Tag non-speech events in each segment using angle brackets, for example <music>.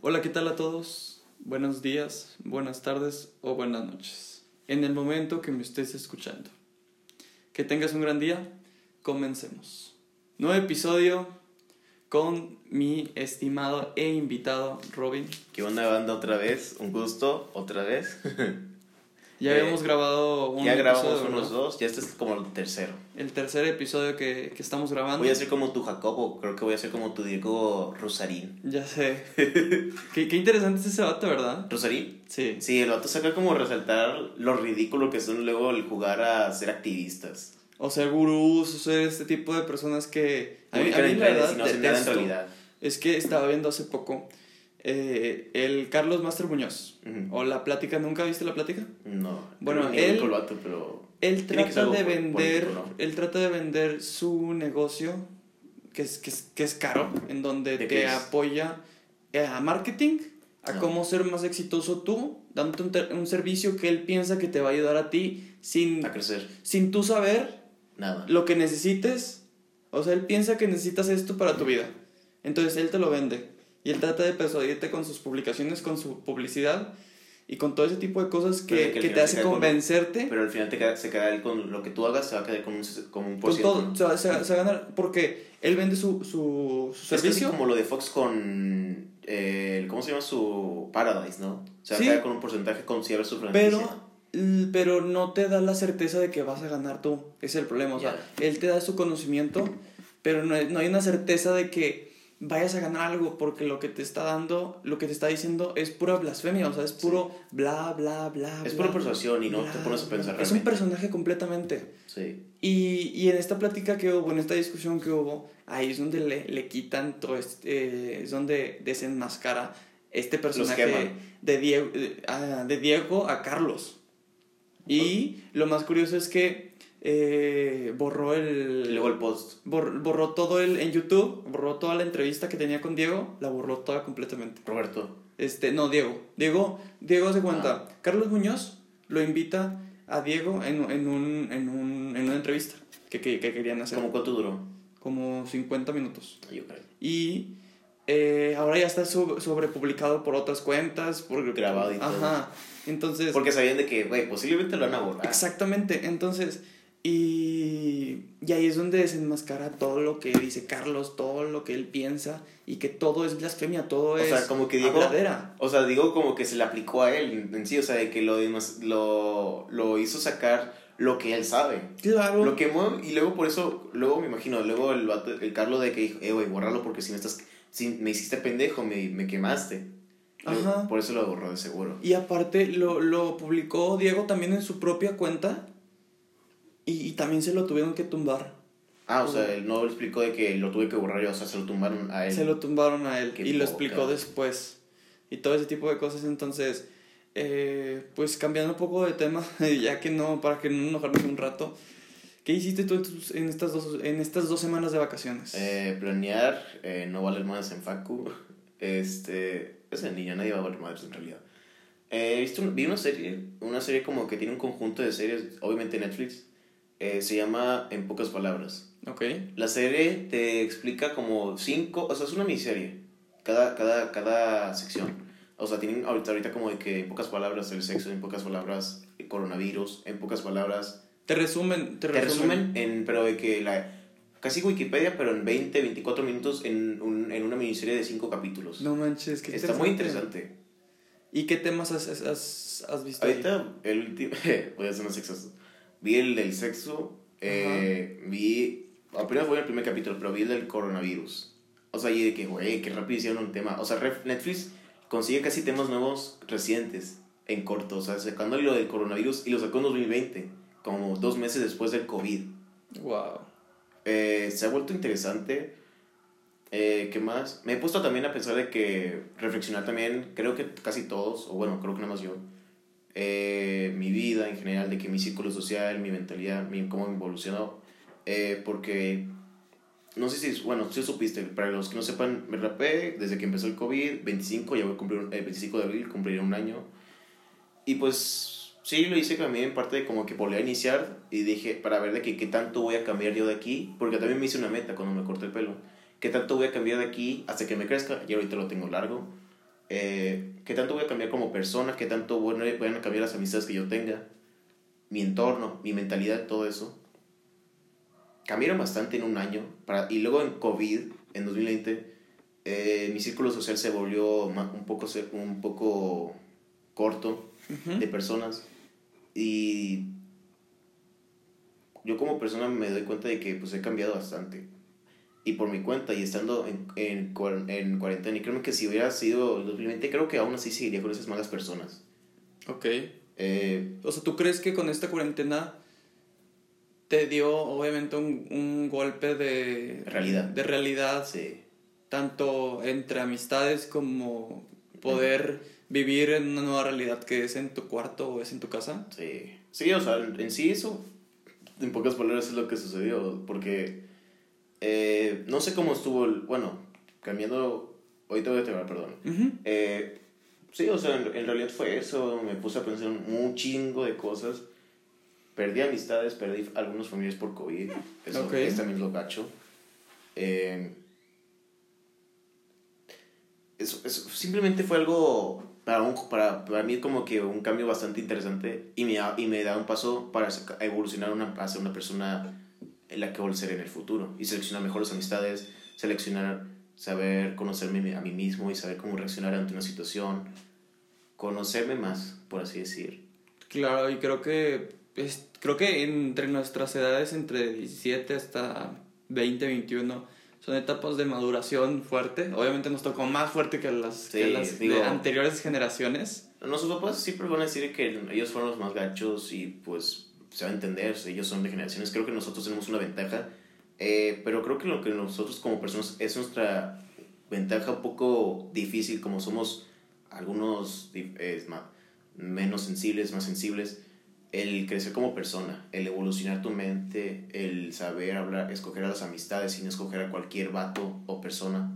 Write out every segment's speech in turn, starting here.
Hola, ¿qué tal a todos? Buenos días, buenas tardes o buenas noches. En el momento que me estés escuchando. Que tengas un gran día. Comencemos. Nuevo episodio con mi estimado e invitado Robin. ¿Qué onda banda otra vez? Un gusto, otra vez. <laughs> Ya Eh, habíamos grabado un ya grabamos episodio, unos dos, ya este es como el tercero. El tercer episodio que, que estamos grabando. Voy a ser como tu Jacobo, creo que voy a ser como tu Diego Rosarín. Ya sé. <laughs> qué, qué interesante es ese vato, ¿verdad? ¿Rosarín? Sí. Sí, el vato saca como resaltar lo ridículo que son luego el jugar a ser activistas. O ser gurús, o ser este tipo de personas que... A mí, a mí la verdad y no nada en detesto. realidad. Es que estaba viendo hace poco eh, el Carlos Master Muñoz. Ujú. O La Plática, ¿nunca viste La Plática? No. Bueno, él- vato, pero... Él trata de vender, ¿no? él trata de vender su negocio, que es, que es, que es caro, en donde ¿De te apoya eh, a marketing, a Ah. cómo ser más exitoso tú, dándote un, un servicio que él piensa que te va a ayudar a ti sin, A crecer. sin tú saber Nada. lo que necesites. O sea, él piensa que necesitas esto para tu vida. Entonces él te lo vende. Y él trata de persuadirte con sus publicaciones, con su publicidad y con todo ese tipo de cosas que, que te hace se con- convencerte. Pero al final te queda, se queda él con lo que tú hagas, se va a quedar con un, con un por Con ciento, todo, ¿no? se, va- se va- se va a ganar porque él vende su, su, su Es servicio. como lo de Fox con. eh, ¿Cómo se llama su Paradise, no? O sea, Sí. queda con un porcentaje con si abres su franquicia. Pero, pero no te da la certeza de que vas a ganar tú. Ese es el problema. O sea, él te da su conocimiento, pero no, no hay una certeza de que vayas a ganar algo porque lo que te está dando, lo que te está diciendo es pura blasfemia. O sea, es puro bla, bla, bla. Es pura persuasión y no bla, te pones a pensar bla. Es un realmente. personaje completamente. Sí. Y, y en esta plática que hubo, en esta discusión que hubo, ahí es donde le, le quitan todo este, eh, es donde desenmascara este personaje de Diego, de, a- de Diego a Carlos. Y lo más curioso es que eh, borró Y el... luego el post. bor- borró todo el en YouTube, borró toda la entrevista que tenía con Diego, la borró toda completamente. Roberto. Este, no, Diego. Diego, Diego se cuenta. Ah. Carlos Muñoz lo invita a Diego en, en, un, en, un, en una entrevista que, que, que querían hacer. ¿Cómo cuánto duró? Como 50 minutos. Yo creo. Y eh, ahora ya está sub- sobrepublicado por otras cuentas. Por, Grabado y todo. Ajá. Entonces. Porque sabían de que, güey, posiblemente lo van a borrar. Exactamente. Entonces. Y, y ahí es donde desenmascara todo lo que dice Carlos, todo lo que él piensa. Y que todo es blasfemia, todo O es. sea, como que Diego- habladera. O sea, digo como que se le aplicó a él en, sí, o sea, de que lo, lo, lo hizo sacar lo que él sabe. Claro. Lo quemó y luego por eso, luego me imagino, luego el, vato- el Carlos de que dijo, eh, güey, bórralo porque si me estás, si me hiciste pendejo, me, me quemaste. Ajá. Por eso lo borró de seguro. Y aparte lo, lo publicó Diego también en su propia cuenta. Y, y también se lo tuvieron que tumbar. Ah, o sea, él no explicó de que lo tuve que borrar yo, o sea, se lo tumbaron a él. Se lo tumbaron a él. Qué y lo explicó después. Y todo ese tipo de cosas. Entonces, eh, pues cambiando un poco de tema, <laughs> ya que no, para que no enojarnos un rato. ¿Qué hiciste tú en, tus- en estas, dos, en estas dos semanas de vacaciones? Eh, planear, eh, no valer más en Facu. Este, es el niño, nadie va a valer madres en realidad. Eh, visto, vi una serie, una serie como que tiene un conjunto de series, obviamente Netflix. Eh, se llama En pocas palabras. ok. La serie te explica como cinco, o sea, es una miniserie, cada, cada, cada sección. O sea, tienen ahorita, ahorita como de que en pocas palabras el sexo, en pocas palabras el coronavirus, en pocas palabras... Te resumen. Te Te resumen. resumen, en, pero de que la... Casi Wikipedia, pero en 20, 24 minutos en, un, en una miniserie de cinco capítulos. No manches, qué Está muy interesante. ¿Y qué temas has, has- has, visto? ahí? Ahorita, el último... <laughs> voy a hacer unos sexos. Vi el del sexo, eh, vi... Apenas voy al primer capítulo, pero vi el del coronavirus. O sea, y de que, güey, qué rápido hicieron un tema. O sea, Netflix consigue casi temas nuevos recientes, en corto. O sea, sacando lo del coronavirus y lo sacó en 2020, como dos meses después del COVID. Wow. Eh, se ha vuelto interesante. Eh, ¿Qué más? Me he puesto también a pensar de que reflexionar también, creo que casi todos, o bueno, creo que nada más yo, eh, mi vida en general, de que mi círculo social, mi mentalidad, mi, cómo me evolucionó, eh, porque no sé si, bueno, si supiste, para los que no sepan, me rapé desde que empezó el COVID, 25, ya voy a cumplir, un- eh, 25 de abril, cumpliré un año, y pues sí, lo hice también en parte de como que volví a iniciar y dije, para ver de que, qué tanto voy a cambiar yo de aquí, porque también me hice una meta cuando me corté el pelo, qué tanto voy a cambiar de aquí hasta que me crezca, y ahorita lo tengo largo, eh, qué tanto voy a cambiar como persona, qué tanto bueno, van a cambiar las amistades que yo tenga, mi entorno, mi mentalidad, todo eso. Cambiaron bastante en un año. Para, y luego en COVID, en 2020, eh, mi círculo social se volvió un poco, un poco corto de personas. Y yo como persona me doy cuenta de que pues he cambiado bastante. Y por mi cuenta y estando en, en, en cuarentena, y creo que si hubiera sido el 2020, creo que aún así seguiría con esas malas personas. Ok. Eh, o sea, ¿tú crees que con esta cuarentena te dio obviamente un, un golpe de realidad? De realidad. Sí. Tanto entre amistades como poder vivir en una nueva realidad que es en tu cuarto o es en tu casa. Sí. Sí, o sea, en sí eso, en pocas palabras, es lo que sucedió. Porque eh, no sé cómo estuvo, el, bueno, cambiando, ahorita voy a terminar, perdón. eh, sí, o sea, en, realidad fue eso, me puse a pensar un chingo de cosas. Perdí amistades, perdí algunos familiares por COVID, eso es también lo gacho. Eh, eso, eso, simplemente fue algo para, un, para, para mí como que un cambio bastante interesante y me, y me da un paso para evolucionar una, a ser una persona en la que voy a ser en el futuro y seleccionar mejores amistades, seleccionar, saber conocerme a mí mismo y saber cómo reaccionar ante una situación, conocerme más, por así decir. Claro, y creo que es, creo que entre nuestras edades, entre 17 hasta 20, 21, son etapas de maduración fuerte. Obviamente nos tocó más fuerte que las, que las de anteriores generaciones. Nuestros papás siempre van a decir que ellos fueron los más gachos y pues se va a entender, ellos son de generaciones. Creo que nosotros tenemos una ventaja, eh, pero creo que lo que nosotros como personas es nuestra ventaja un poco difícil, como somos algunos más, menos sensibles, más sensibles el crecer como persona, el evolucionar tu mente, el saber hablar, escoger a las amistades sin escoger a cualquier vato o persona,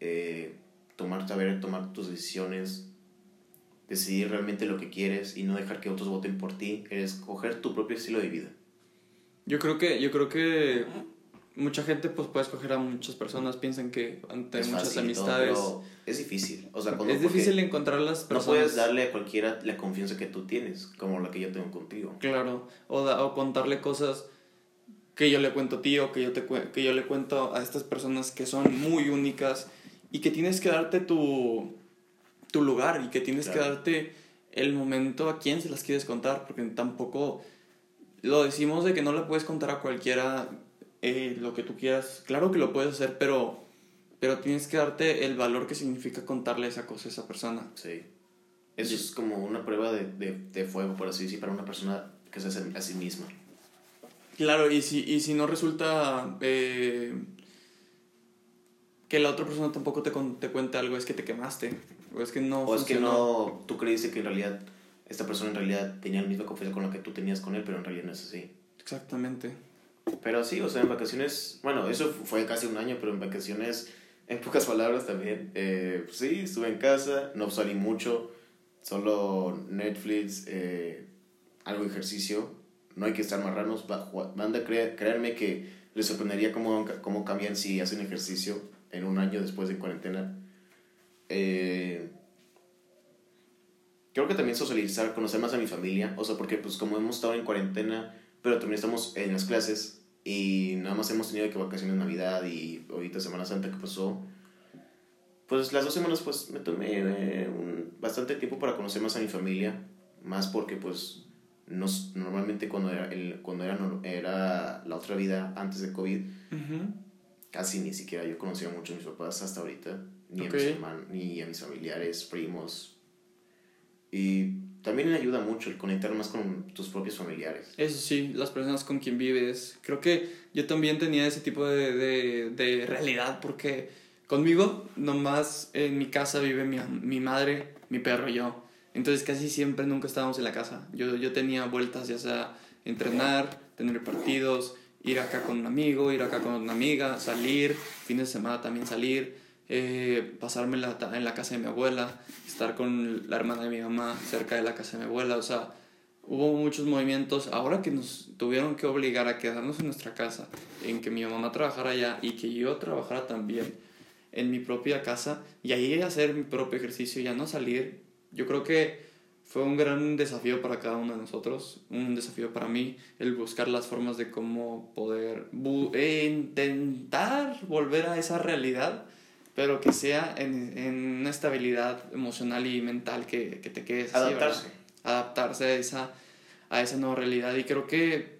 eh, tomar, saber tomar tus decisiones, decidir realmente lo que quieres y no dejar que otros voten por ti, escoger tu propio estilo de vida. Yo creo que, yo creo que mucha gente pues puede escoger a muchas personas, piensan que ante muchas amistades... es difícil, o sea, es difícil encontrar las personas. No puedes darle a cualquiera la confianza que tú tienes, como la que yo tengo contigo. Claro, o, o contarle cosas que yo le cuento a ti o que yo, te, que yo le cuento a estas personas que son muy únicas y que tienes que darte tu, tu lugar y que tienes que darte el momento a quién se las quieres contar, porque tampoco lo decimos de que no le puedes contar a cualquiera eh, lo que tú quieras. Claro que lo puedes hacer, pero, pero tienes que darte el valor que significa contarle esa cosa a esa persona. Sí. Eso es como una prueba de, de, de, fuego, por así decir, para una persona que se hace a sí misma. Claro, y si, y si no resulta eh, que la otra persona tampoco te, te cuente algo, es que te quemaste. O es que no. O es que no. Tú creíste que en realidad esta persona en realidad tenía la misma confianza con la que tú tenías con él, pero en realidad no es así. Exactamente. Pero sí, o sea, en vacaciones, bueno, eso fue casi un año, pero en vacaciones, <laughs> en pocas palabras también, eh, sí, estuve en casa, no salí mucho, solo Netflix, eh, algo de ejercicio, no hay que estar marranos, manda a creerme que les sorprendería cómo, cómo cambian si hacen ejercicio en un año después de cuarentena. Eh, creo que también socializar, conocer más a mi familia, o sea, porque pues como hemos estado en cuarentena, pero también estamos en las clases y nada más hemos tenido que vacaciones Navidad y ahorita Semana Santa que pasó. Pues las dos semanas pues me tomé eh, un, bastante tiempo para conocer más a mi familia, más porque pues nos, normalmente cuando era, el, cuando era, era la otra vida antes de COVID, casi ni siquiera yo conocía mucho a mis papás hasta ahorita, ni, a, mis hermanos, ni a mis familiares, primos. Y también le ayuda mucho el conectar más con tus propios familiares. Eso sí, las personas con quien vives. Creo que yo también tenía ese tipo de, de, de realidad porque conmigo nomás en mi casa vive mi, mi, madre, mi perro y yo. Entonces casi siempre nunca estábamos en la casa. Yo, yo tenía vueltas ya sea entrenar, tener partidos, ir acá con un amigo, ir acá con una amiga, salir, fines de semana también salir eh, pasarme la, en la casa de mi abuela, estar con la hermana de mi mamá cerca de la casa de mi abuela, o sea, hubo muchos movimientos. Ahora que nos tuvieron que obligar a quedarnos en nuestra casa, en que mi mamá trabajara allá y que yo trabajara también, en mi propia casa y ahí hacer mi propio ejercicio, ya no salir. Yo creo que fue un gran desafío para cada uno de nosotros, un desafío para mí, el buscar las formas de cómo poder eh, intentar volver a esa realidad, pero que sea en, en una estabilidad emocional y mental que, que te quedes Adaptarse. Adaptarse a esa, a esa nueva realidad. Y creo que,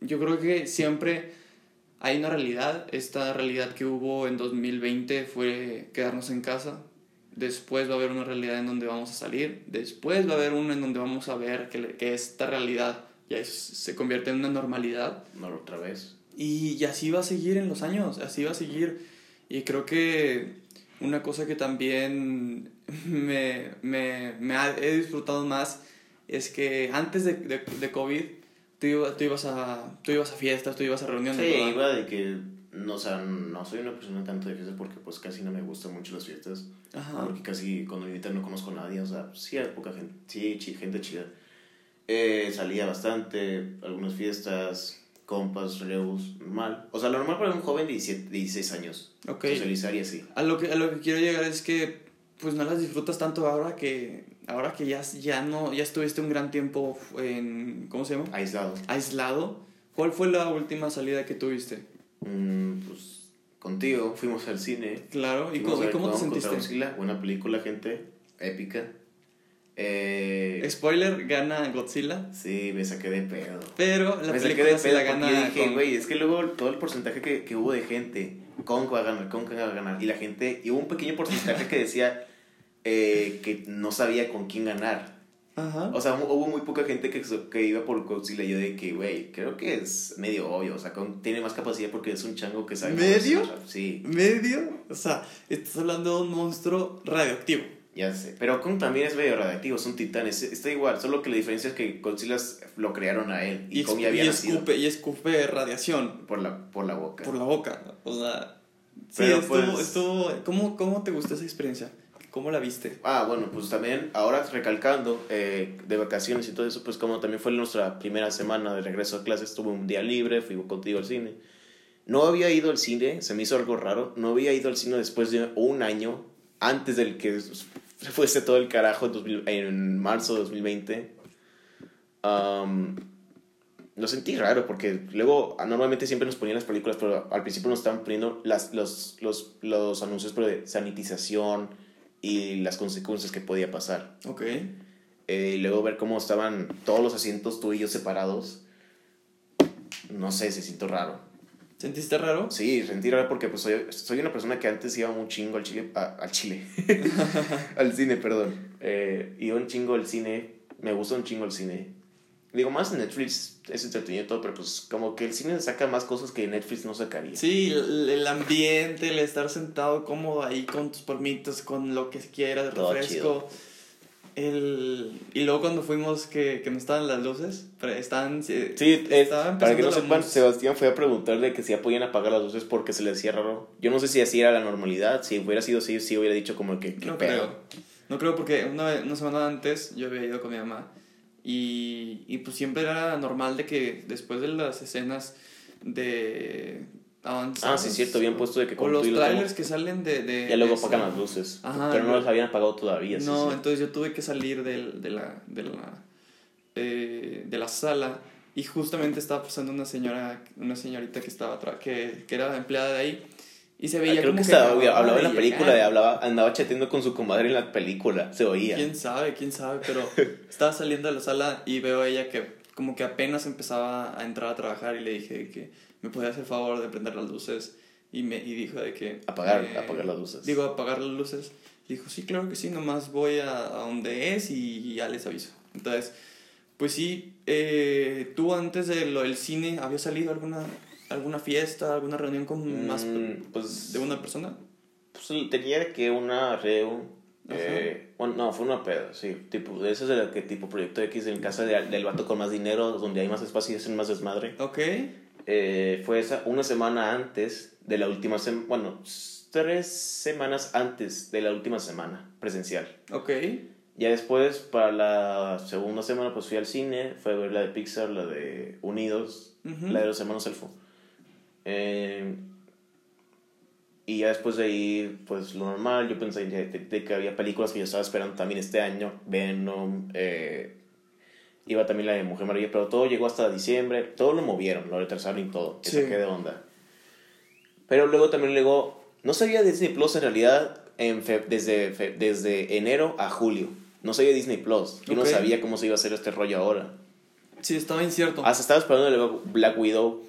yo creo que siempre hay una realidad, esta realidad que hubo en 2020 fue quedarnos en casa, después va a haber una realidad en donde vamos a salir, después va a haber una en donde vamos a ver que, que esta realidad ya se convierte en una normalidad. No, otra vez. Y, y, así va a seguir en los años, así va a seguir. Y creo que una cosa que también me, me, me ha, he disfrutado más es que antes de, de, de COVID tú, tú, ibas a, tú ibas a fiestas, tú ibas a reuniones. Sí, iba de que, no, o sea, no soy una persona tanto de fiestas porque pues casi no me gustan mucho las fiestas. Ajá. Porque casi cuando invitan no conozco a nadie, o sea, sí hay poca gente, sí, gente chida. Eh, salía bastante, algunas fiestas, compas, reus, normal. O sea, lo normal para un joven de 17, 16 años. Ok. Socializar y así. A lo, que, a lo que quiero llegar es que pues no las disfrutas tanto ahora que ahora que ya, ya no ya estuviste un gran tiempo en ¿cómo se llama? Aislado. Aislado. ¿Cuál fue la última salida que tuviste? Mm, pues contigo fuimos al cine. Claro, ¿y cómo, ¿y cómo te sentiste? Buena película, gente, épica. Eh, Spoiler, gana Godzilla. Sí, me saqué de pedo. Pero la me película saqué de se la gana. dije, güey, es que luego todo el porcentaje que, que hubo de gente, Kong va a ganar, Kong va a ganar. Y la gente, y hubo un pequeño porcentaje que decía eh, que no sabía con quién ganar. Ajá. O sea, hubo muy poca gente que, que iba por Godzilla. Yo de que, güey, creo que es medio obvio. O sea, Kong tiene más capacidad porque es un chango que sabe. ¿Medio? Sí, ¿Medio? O sea, estás hablando de un monstruo radioactivo. Ya sé. Pero Kong también es medio radioactivo, es un titán. es- está igual, solo que la diferencia es que Godzilla lo crearon a él. Y, Y, Kong ya había y nacido escupe, y escupe radiación por la, por la boca. por la boca. O sea, sí, estuvo, pues- estuvo ¿cómo, ¿Cómo te gustó esa experiencia? ¿Cómo la viste? Ah, bueno, pues también, ahora recalcando, eh, de vacaciones y todo eso, pues como también fue nuestra primera semana de regreso a clases, tuve un día libre, fui contigo al cine. No había ido al cine, se me hizo algo raro, no había ido al cine después de un año, antes del que se fuese todo el carajo en, 2000 en marzo de 2020. Am, lo sentí raro porque luego ah, normalmente siempre nos ponían las películas, pero al principio nos estaban poniendo las, los, los, los anuncios pero de sanitización y las consecuencias que podía pasar. Ok. Eh, y luego ver cómo estaban todos los asientos tú y yo separados. No sé, se sintió raro. ¿Sentiste raro? Sí, sentí raro porque pues soy, soy una persona que antes iba un chingo al chile, a- al chile, <laughs> al cine, perdón. Eh, iba un chingo al cine, me gusta un chingo el cine. Digo, más Netflix es entretenido y todo, pero pues como que el cine saca más cosas que Netflix no sacaría. Sí, el, el ambiente, el estar sentado cómodo ahí con tus palmitas, con lo que quieras, Todo refresco. El, y luego cuando fuimos que, que no estaban las luces, estaban... Sí, es, estaba para que no sepan, Sebastián fue a preguntarle que si ya podían apagar las luces porque se le hacía raro. Yo no sé si así era la normalidad, si hubiera sido así, sí hubiera dicho como que... ¿qué No pedo? creo. No creo porque una, vez- una semana antes yo había ido con mi mamá y, y pues siempre era normal de que después de las escenas de Ah, sí, cierto, habían puesto de que como los y trailers que salen de... de Ya luego apagan las luces. Ajá, pero no las habían apagado todavía. sí, No, sí. entonces yo tuve que salir del- de, la, de, la, eh, de la sala y justamente estaba pasando una señora, una señorita que estaba que, que era empleada de ahí y se Ah, veía Creo como que, estaba, acababa hablaba en la película, de, hablaba, andaba chateando con su comadre en la película, se oía. Quién sabe, quién sabe, pero <laughs> estaba saliendo de la sala y veo a ella que como que apenas empezaba a entrar a trabajar y le dije que me podía hacer favor de prender las luces y me y dijo de que Apagar, eh, apagar las luces. Digo, apagar las luces. Dijo, sí, claro que sí, nomás voy a, a donde es y ya les aviso. Entonces, pues sí, eh, tú antes de lo del cine, ¿habías salido alguna, alguna fiesta, alguna reunión con más Mm, pues, de una persona? pues tenía que una reu. Ajá. Eh, bueno, no, fue una peda, sí. Tipo, ese es el que tipo Proyecto X en casa de- del vato con más dinero, donde hay más espacio y hacen más desmadre. Ok, Eh, fue esa una semana antes de la última semana, bueno, tres semanas antes de la última semana presencial. ok. Ya después, para la segunda semana, pues fui al cine, fue a ver la de Pixar, la de Unidos, la de los hermanos Elfo. Eh, Y ya después de ahí, pues lo normal, yo pensé de, de- de que había películas que yo estaba esperando también este año, Venom, eh, iba también la de Mujer Maravilla, pero todo llegó hasta diciembre, todo lo movieron, lo retrasaron y todo, que Sí. saqué de onda. Pero luego también luego, no sabía Disney Plus en realidad en fe- desde, fe- desde enero a julio, no sabía Disney Plus, yo no sabía cómo se iba a hacer este rollo ahora. Sí, estaba incierto. Hasta estaba esperando Black Widow.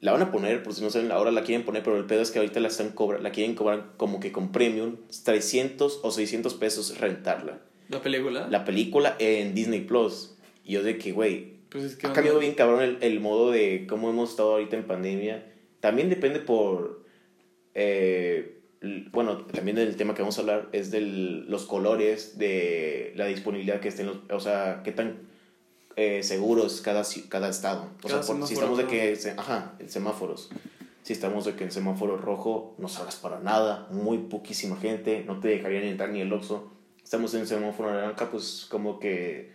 La van a poner, por si no saben, ahora la quieren poner, pero el pedo es que ahorita la, están cobra, la quieren cobrar como que con premium, 300 o 600 pesos rentarla. La película. La película en Disney Plus. Y yo de que, güey, Pues es que. ha cambiado bien cabrón el, el modo de cómo hemos estado ahorita en pandemia. También depende por... eh, bueno, también del tema que vamos a hablar es de los colores, de la disponibilidad que estén los... O sea, qué tan eh, seguros cada, cada estado. O Cada sea, por- si estamos de que... se- ajá, semáforos. Si estamos de que en semáforo rojo no salgas para nada, muy poquísima gente, no te dejarían entrar ni el Oxxo. Estamos en semáforo naranja, pues como que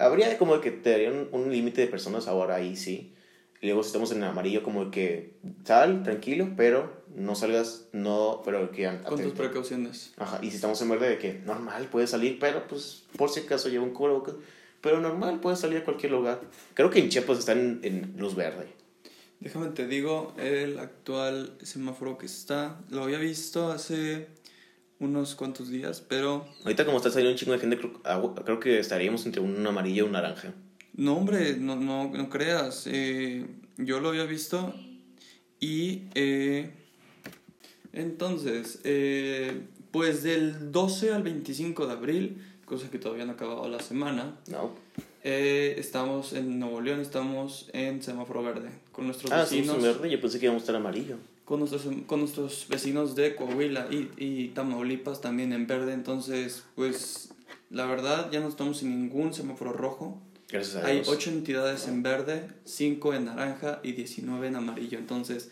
habría como que te darían un, límite de personas ahora ahí sí. Y luego si estamos en amarillo como que sal tranquilo pero no salgas no pero que Con tus precauciones. Ajá, y si estamos en verde de que normal puedes salir pero pues por si acaso lleva un cubrebocas pero normal puedes salir a cualquier lugar. Creo que en Chiapas están en, luz verde. Déjame te digo, el actual semáforo que está, lo había visto hace unos cuantos días, pero ahorita como está saliendo un chingo de gente creo, ah, creo que estaríamos entre un amarillo y un naranja no, hombre, no, no, no creas. eh, yo lo había visto y eh, entonces, eh, pues del 12 al 25 de abril, cosa que todavía no ha acabado la semana, no eh, estamos en Nuevo León, estamos en semáforo verde con nuestros ah sí vecinos. en verde yo pensé que íbamos a estar amarillo con nuestros, con nuestros vecinos de Coahuila y, y Tamaulipas también en verde. Entonces, pues la verdad ya no estamos en ningún semáforo rojo. gracias a Hay Dios 8 entidades en verde, 5 en naranja y 19 en amarillo. Entonces,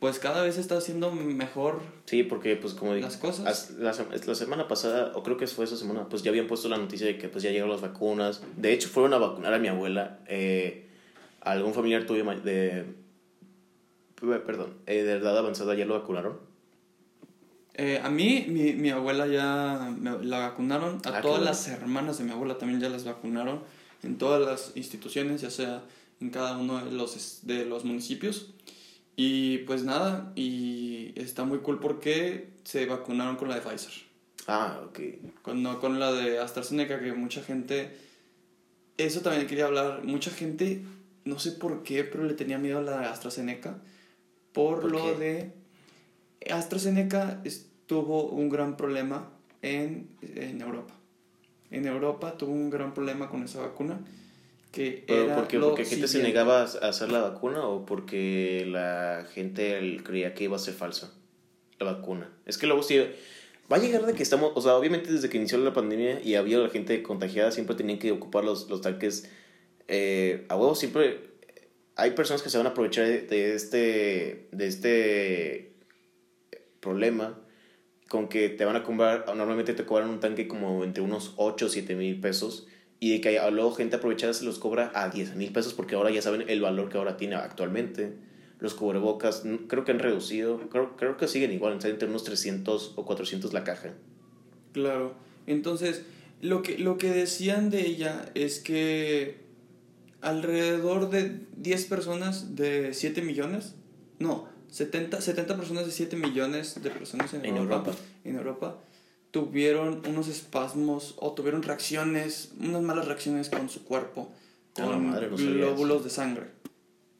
pues cada vez está haciendo mejor Sí, porque pues como las cosas. as- La, se- la semana pasada, o creo que fue esa semana, pues ya habían puesto la noticia de que pues ya llegaron las vacunas. De hecho, fueron a vacunar a mi abuela. Eh, algún familiar tuyo de... pe- Perdón, eh, de edad avanzada ya lo vacunaron. Eh, a mí, mi, mi abuela ya me- la vacunaron. A Ah, todas bueno. las hermanas de mi abuela también ya las vacunaron. En todas las instituciones, ya sea en cada uno de los, de los municipios. Y pues nada, y está muy cool porque se vacunaron con la de Pfizer. Ah, ok. Con, no con la de AstraZeneca, que mucha gente... Eso también quería hablar. Mucha gente, no sé por qué, pero le tenía miedo a la de AstraZeneca. Por, ¿Por lo qué? de... AstraZeneca tuvo un gran problema en, en Europa. En Europa tuvo un gran problema con esa vacuna. Que ¿Pero era por qué? ¿Porque gente se negaba a hacer la vacuna o porque la gente creía que iba a ser falsa la vacuna? Es que luego sí... Va a llegar de que estamos... O sea, obviamente desde que inició la pandemia y había la gente contagiada, siempre tenían que ocupar los, los tanques... eh, a huevo siempre... Hay personas que se van a aprovechar de, este... De este problema con que te van a comprar, normalmente te cobran un tanque como entre unos 8 o 7 mil pesos y de que luego gente aprovechada se los cobra a 10 mil pesos porque ahora ya saben el valor que ahora tiene actualmente. Los cubrebocas creo que han reducido, creo, creo que siguen igual, entre unos 300 o 400 la caja. Claro. Entonces, lo que, lo que decían de ella es que alrededor de 10 personas de 7 millones, no, 70, 70 personas de 7 millones de personas en, En Europa, Europa. en Europa tuvieron unos espasmos o tuvieron reacciones, unas malas reacciones con su cuerpo, con madre, no glóbulos de sangre.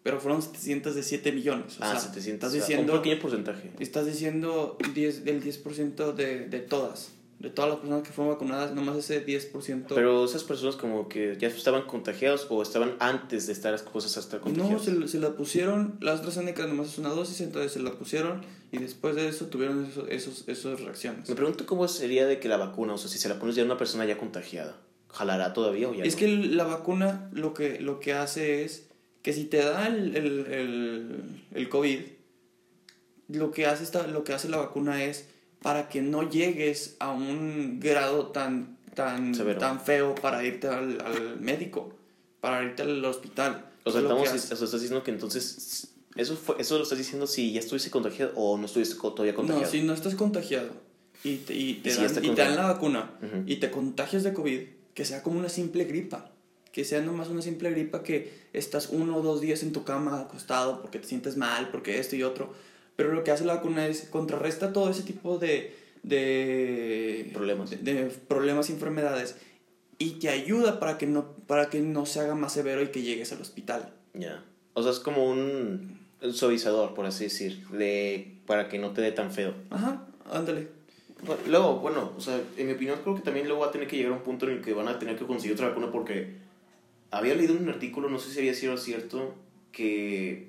Pero fueron 700 de 7 millones. O ah, sea, 700. Estás diciendo, un pequeño porcentaje. estás diciendo 10, del 10% de, de todas. De todas las personas que fueron vacunadas, nomás ese 10%. Pero esas personas como que ya estaban contagiados o estaban antes de estar cosas hasta no, contagiados. se, se la pusieron, la AstraZeneca nomás es una dosis, entonces se la pusieron y después de eso tuvieron esos, esos, esas reacciones. Me pregunto cómo sería de que la vacuna, o sea, si se la pones ya a una persona ya contagiada, ¿jalará todavía o ya Es no? que la vacuna lo que, lo que hace es que si te da el, el, el, el COVID, lo que, hace esta, lo que hace la vacuna es para que no llegues a un grado tan, tan, Severo. tan feo para irte al, al médico, para irte al hospital. O sea, estamos, hace- o sea, estás diciendo que entonces Eso, fue, eso lo estás diciendo si ya estuviste contagiado o no estuviste todavía contagiado. No, si no estás contagiado y te, y te, Y dan, ya está y te dan la vacuna y te contagias de COVID, que sea como una simple gripa. Que sea nomás una simple gripa que estás uno o dos días en tu cama acostado porque te sientes mal, porque esto y otro. Pero lo que hace la vacuna es contrarresta todo ese tipo de, de Problemas. de, de problemas y enfermedades y te ayuda para que no para que no se haga más severo y que llegues al hospital. Ya. O sea, es como un, suavizador, por así decir, de, para que no te dé tan feo. Ajá, ándale. Luego, bueno, o sea, en mi opinión creo que también luego va a tener que llegar a un punto en el que van a tener que conseguir otra vacuna porque había leído un artículo, no sé si había sido cierto, que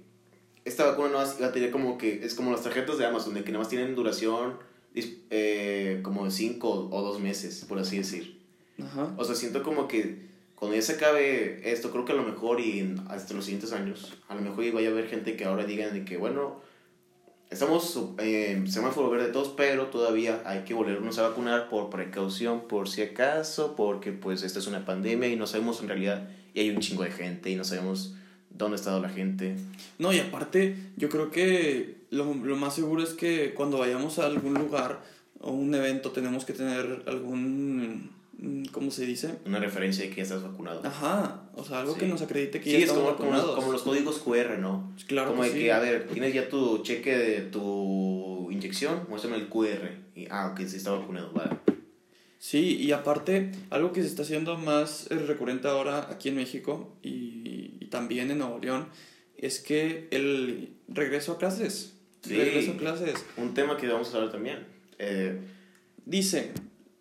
esta vacuna no va a tener como que, es como las tarjetas de Amazon, de que nada más tienen duración eh, como de 5 o 2 meses, por así decir. Ajá. O sea, siento como que cuando ya se acabe esto, creo que a lo mejor y hasta los siguientes años, a lo mejor vaya a haber gente que ahora digan de que, bueno, estamos en semáforo verde todos, pero todavía hay que volvernos a vacunar por precaución, por si acaso, porque pues esta es una pandemia y no sabemos en realidad, y hay un chingo de gente y no sabemos dónde ha estado la gente. No, y aparte, yo creo que lo, lo más seguro es que cuando vayamos a algún lugar o un evento tenemos que tener algún, mm, ¿cómo se dice? Una referencia de que ya estás vacunado. Ajá, o sea, algo Sí. que nos acredite que Sí, ya es estamos como, como, los, vacunados. como los códigos QR, ¿no? Claro como que de sí. que, a ver, tienes ya tu cheque de tu inyección, muéstrame el QR. Y, ah, ok, sí está vacunado, vale. Sí, y aparte, algo que se está haciendo más eh, recurrente ahora aquí en México y también en Nuevo León es que el regreso a clases. Sí. Regreso a clases. Un tema que vamos a hablar también. Eh, Dice,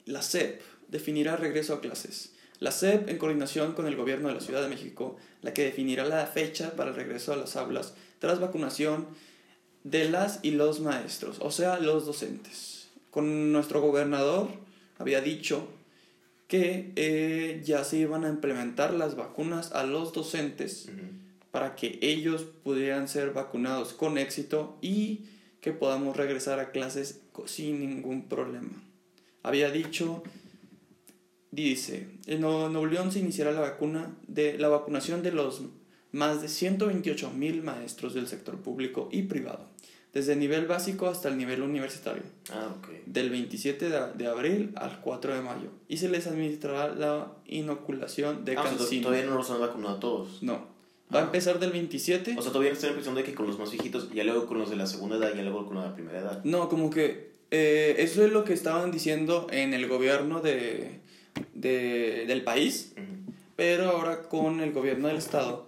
la SEP definirá regreso a clases. La SEP, en coordinación con el gobierno de la Ciudad de México, la que definirá la fecha para el regreso a las aulas tras vacunación de las y los maestros, o sea, los docentes. Con nuestro gobernador había dicho que eh, ya se iban a implementar las vacunas a los docentes para que ellos pudieran ser vacunados con éxito y que podamos regresar a clases sin ningún problema. Había dicho, dice, en Nuevo León se iniciará la vacuna de la vacunación de los más de 128 mil maestros del sector público y privado, desde el nivel básico hasta el nivel universitario Ah, ok. del 27 de, de abril al 4 de mayo y se les administrará la inoculación de Ah, o sea, to- cancino. todavía no los han vacunado a todos. No, va a Ah. empezar del 27. O sea, todavía están empezando de que con los más viejitos, ya luego con los de la segunda edad, ya luego con la primera edad. No, como que eh, eso es lo que estaban diciendo en el gobierno de, de- del país, Ujú. pero ahora con el gobierno del estado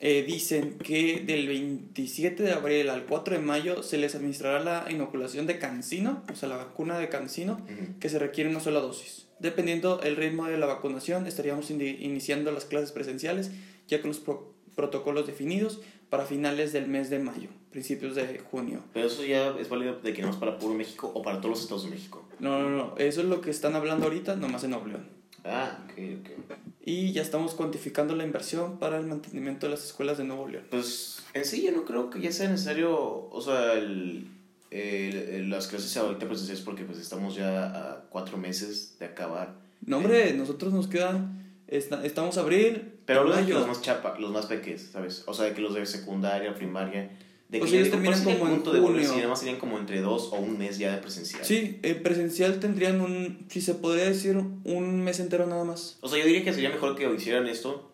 eh, dicen que del 27 de abril al 4 de mayo se les administrará la inoculación de cancino, o sea, la vacuna de cancino, Ujú. que se requiere una sola dosis. Dependiendo el ritmo de la vacunación, estaríamos indi- iniciando las clases presenciales ya con los pro- protocolos definidos para finales del mes de mayo, principios de junio. Pero eso ya es válido de que no es para puro México o para todos los estados de México. No, no, no, eso es lo que están hablando ahorita, nomás en Nuevo León. Ah, ok, ok. Y ya estamos cuantificando la inversión para el mantenimiento de las escuelas de Nuevo León. Pues en sí yo no creo que ya sea necesario, o sea, el, el- las clases ahorita presenciales porque pues estamos ya a cuatro meses de acabar. No, hombre, nosotros nos quedan, esta- estamos abril, Pero mayo. los más chapa, los más pequeños, ¿sabes? O sea, de que los de secundaria, primaria, de Pues que ellos digo, ¿cuál terminan el como en punto de volver? junio. Si nada más serían como entre dos o un mes ya de presencial. Sí, eh, presencial tendrían un, si se podría decir, un mes entero nada más. O sea, yo diría que sería mejor que hicieran esto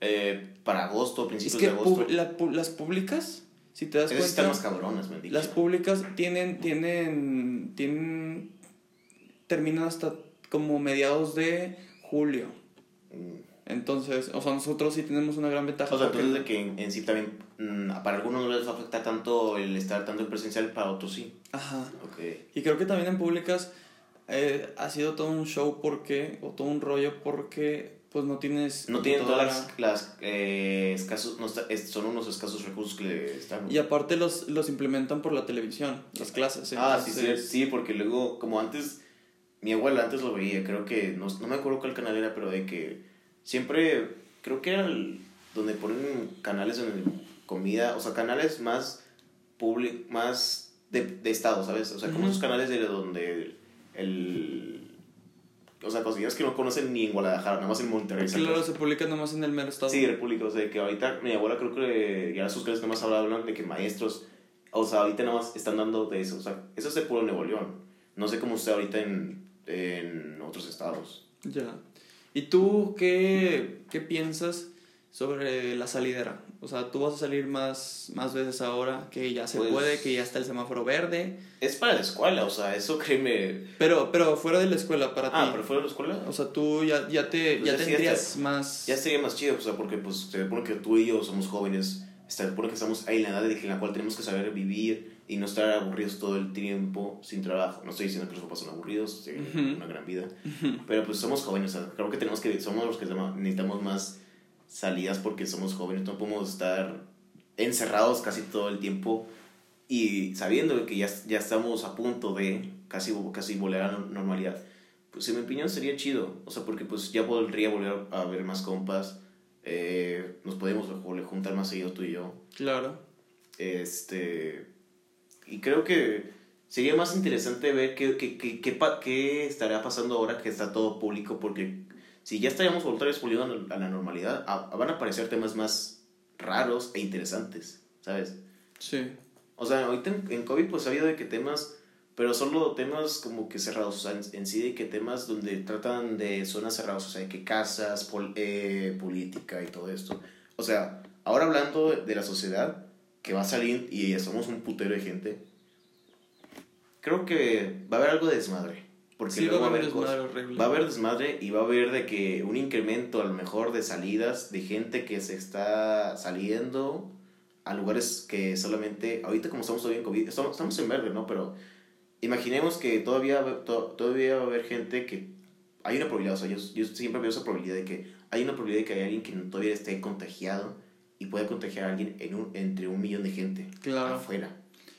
eh, para agosto, Es principios que de agosto. pub- la pu- las públicas, si te das Esas sí están cuenta, más cabronas, me han dicho. las públicas tienen, tienen, tienen, terminan hasta como mediados de julio. Mm. Entonces, o sea, nosotros sí tenemos una gran ventaja. O sea, entonces de que en, en sí también, mm, para algunos no les va a afectar tanto el estar tanto en presencial, para otros sí. Ajá. Ok. Y creo que también en públicas eh, ha sido todo un show porque, o todo un rollo porque, pues no tienes... No tienen todas las, las eh, escasos, no está- es- son unos escasos recursos que le están. Y aparte los, los implementan por la televisión, las clases. ah, sí, sí, entonces- sí, porque luego, como antes, mi abuela antes lo veía, creo que, no, no me acuerdo cuál canal era, pero de que siempre, creo que era el, donde ponen canales de comida, o sea, canales más públicos, más de, de estado, ¿sabes? O sea, como Ujú. esos canales de donde el, o sea, cosillas que no conocen ni en Guadalajara, nada más en Monterrey. Claro, se publica nada más en el mero estado. Sí, República, o sea, que ahorita mi abuela creo que ya sus clases nada más hablan de que maestros, o sea, ahorita nada más están dando de eso, o sea, eso es de puro Nuevo León. No sé cómo está ahorita en, en otros estados. Ya. ¿Y tú qué, qué piensas sobre la salidera? O sea, tú vas a salir más, más veces ahora que ya se Pues- puede, que ya está el semáforo verde. Es para la escuela, o sea, eso créeme. Pero, pero fuera de la escuela, para Ah, ti. pero fuera de la escuela. O sea, tú ya, ya, te, Pues ya ya sí, ya tendrías está. más... Ya sería más chido, o sea, porque pues se supone que tú y yo somos jóvenes, se supone que estamos ahí en la edad en la cual tenemos que saber vivir y no estar aburridos todo el tiempo sin trabajo. No estoy diciendo que los papás son aburridos, tienen Ujú. una gran vida, pero pues somos jóvenes, o sea, creo que tenemos que, somos los que necesitamos más salidas porque somos jóvenes, no podemos estar encerrados casi todo el tiempo y sabiendo que ya, ya estamos a punto de casi, casi volver a la normalidad, pues en mi opinión sería chido, o sea, porque pues ya podría volver a ver más compas, eh, nos podemos juntar más seguido tú y yo, Claro. este, y creo que sería más interesante ver qué, qué, qué, qué, qué estará pasando ahora que está todo público, porque si ya estaríamos volviendo a la normalidad, a- van a aparecer temas más raros e interesantes, ¿sabes? Sí. O sea, ahorita en, en COVID pues ha habido de que temas, pero solo temas como que cerrados, o sea, en, en sí de que temas donde tratan de zonas cerradas, o sea, de que casas, pol- eh, política y todo esto. O sea, ahora hablando de la sociedad, que va a salir y somos un putero de gente, creo que va a haber algo de desmadre. Porque Sí, va luego a haber desmadre. Va a haber desmadre y va a haber de que un incremento a lo mejor de salidas de gente que se está saliendo a lugares que solamente, ahorita como estamos todavía en COVID, estamos, estamos en verde, ¿no? Pero imaginemos que todavía, va- to- todavía va a haber gente que hay una probabilidad, o sea, yo, yo siempre veo esa probabilidad de que hay una probabilidad de que hay alguien que todavía esté contagiado y pueda contagiar a alguien en un, entre un millón de gente Claro. afuera.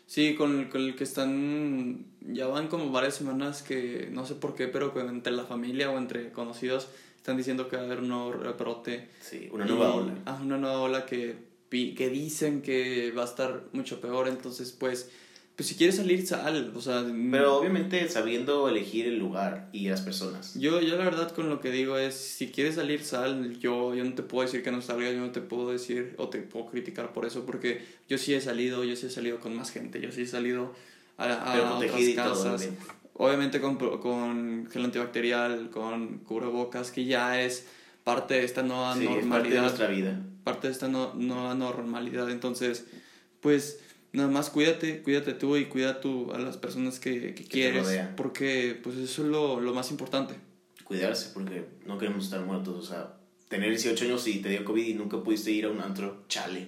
Sí, con el, con el que están, ya van como varias semanas que no sé por qué, pero entre la familia o entre conocidos están diciendo que va a haber un nuevo rebrote. Sí, una nueva Y- ola. Ah, una nueva ola que, pi- que dicen que va a estar mucho peor, entonces pues, pues si quieres salir, sal, o sea... Pero obviamente sabiendo elegir el lugar y las personas. Yo, yo la verdad con lo que digo es, si quieres salir, sal. Yo, yo no te puedo decir que no salgas, yo no te puedo decir o te puedo criticar por eso, porque yo sí he salido, yo sí he salido con más gente, yo sí he salido a, a otras y todo, casas. obviamente. Con, con gel antibacterial, con cubrebocas, que ya es parte de esta nueva Sí, es parte de normalidad. nuestra vida. parte de esta no- nueva normalidad. Entonces, pues nada más cuídate, cuídate tú y cuida tú a las personas que, que te quieres, porque pues eso es lo, lo más importante. Cuidarse porque no queremos estar muertos. O sea, tener 18 años y te dio COVID y nunca pudiste ir a un antro, chale.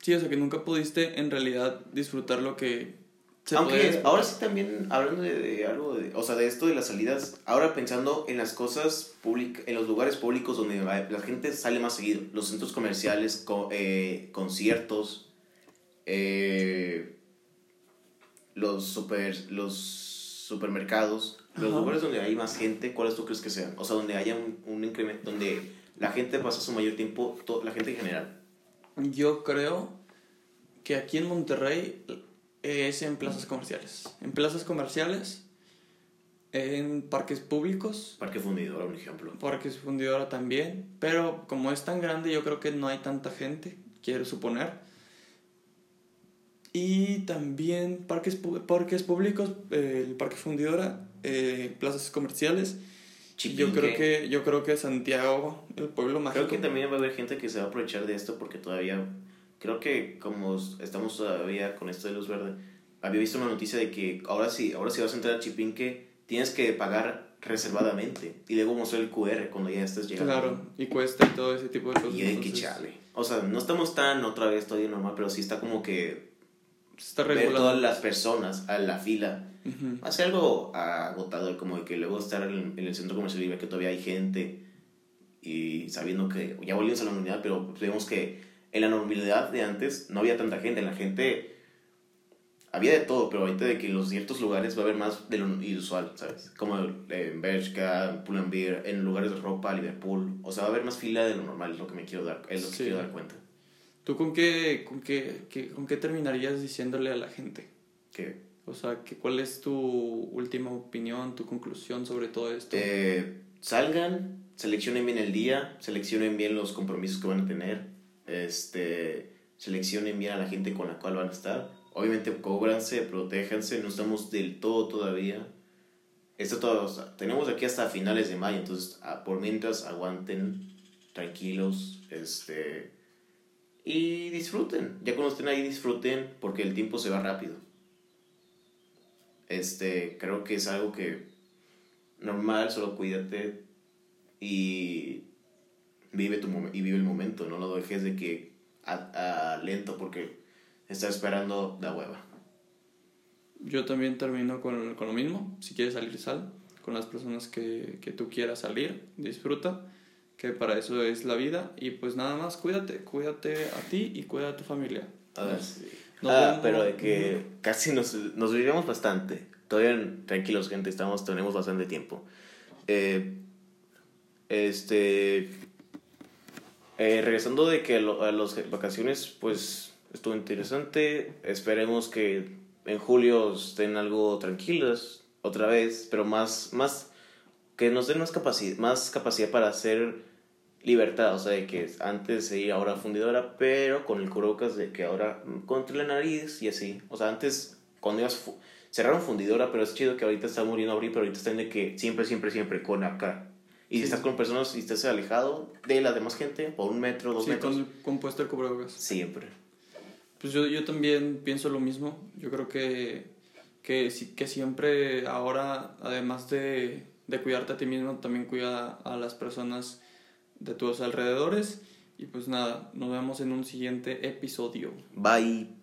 Sí, o sea que nunca pudiste en realidad disfrutar lo que se Aunque ahora sí también, hablando de, de algo, de, o sea, de esto de las salidas, ahora pensando en las cosas públicas, en los lugares públicos donde la gente sale más seguido, los centros comerciales, co- eh, conciertos, eh, los, super, los supermercados, los Ajá. lugares donde hay más gente, ¿cuáles tú crees que sean? O sea, donde haya un, un incremento, donde la gente pasa su mayor tiempo, to- la gente en general. Yo creo que aquí en Monterrey es en plazas comerciales. En plazas comerciales, en parques públicos, Parque Fundidora, un ejemplo. Parques Fundidora también, pero como es tan grande yo creo que no hay tanta gente, quiero suponer. Y también parques, parques públicos, eh, el Parque Fundidora, eh, plazas comerciales. Yo creo Chipinque. que yo creo que Santiago, el pueblo mágico. Creo que también va a haber gente que se va a aprovechar de esto porque todavía, creo que como estamos todavía con esto de luz verde, había visto una noticia de que ahora sí, ahora si vas a entrar a Chipinque, tienes que pagar reservadamente y luego mostrar el QR cuando ya estés llegando. Claro, y cuesta y todo ese tipo de cosas. Y hay que chale. O sea, no estamos tan otra vez todavía normal, pero sí está como que Está ver todas las personas a la fila. Ujú. Hace algo agotador, como de que luego estar en, en el centro comercial y ver que todavía hay gente y sabiendo que ya volvimos a la normalidad, pero vemos que en la normalidad de antes no había tanta gente, la gente había de todo, pero ahorita de que en los ciertos lugares va a haber más de lo usual, ¿sabes? Como en Bershka, Pull&Bear, en lugares de ropa, Liverpool, o sea, va a haber más fila de lo normal, es lo que me quiero dar, es lo que Sí. quiero dar cuenta. ¿Tú con qué, con, qué, qué- con qué terminarías diciéndole a la gente? Que O sea, que, ¿cuál es tu última opinión, tu conclusión sobre todo esto? Eh, salgan, seleccionen bien el día, seleccionen bien los compromisos que van a tener, este, seleccionen bien a la gente con la cual van a estar. Obviamente cóbranse, protéjanse, no estamos del todo todavía. Esto todo, o sea, tenemos aquí hasta finales de mayo, entonces a- por mientras aguanten, tranquilos, este, y disfruten. Ya cuando estén ahí disfruten porque el tiempo se va rápido. Este, creo que es algo que normal, solo cuídate y vive tu y vive el momento, no lo dejes de que a, a lento porque estás esperando la hueva. Yo también termino con, con lo mismo. Si quieres salir, sal. Con las personas que, que tú quieras salir, disfruta. Que para eso es la vida. Y pues nada más, cuídate. Cuídate a ti y cuida a tu familia. Ah, Nos- sí. nos Ah, vemos- pero de que casi nos, nos vivimos bastante. Todavía tranquilos, gente, estamos, tenemos bastante tiempo. Eh, este. eh, regresando de que lo- a las vacaciones, pues estuvo interesante. Esperemos que en julio estén algo tranquilas otra vez, pero más, más que nos den más capacidad, más capacidad para hacer libertad, o sea, de que antes se iba ahora fundidora, pero con el cubrebocas de que ahora contra la nariz y así. O sea, antes cuando ibas fu- cerraron fundidora, pero es chido que ahorita está muriendo abrir, pero ahorita están de que siempre, siempre, siempre con acá. Y si Sí. estás con personas y estás alejado de la demás gente, por un metro, dos Sí, metros, con, con puesto el cubrebocas. siempre. Pues yo, yo también pienso lo mismo. Yo creo que, que, sí- que siempre ahora, además de, de cuidarte a ti mismo, también cuida a las personas de tus alrededores. Y pues nada, nos vemos en un siguiente episodio. Bye.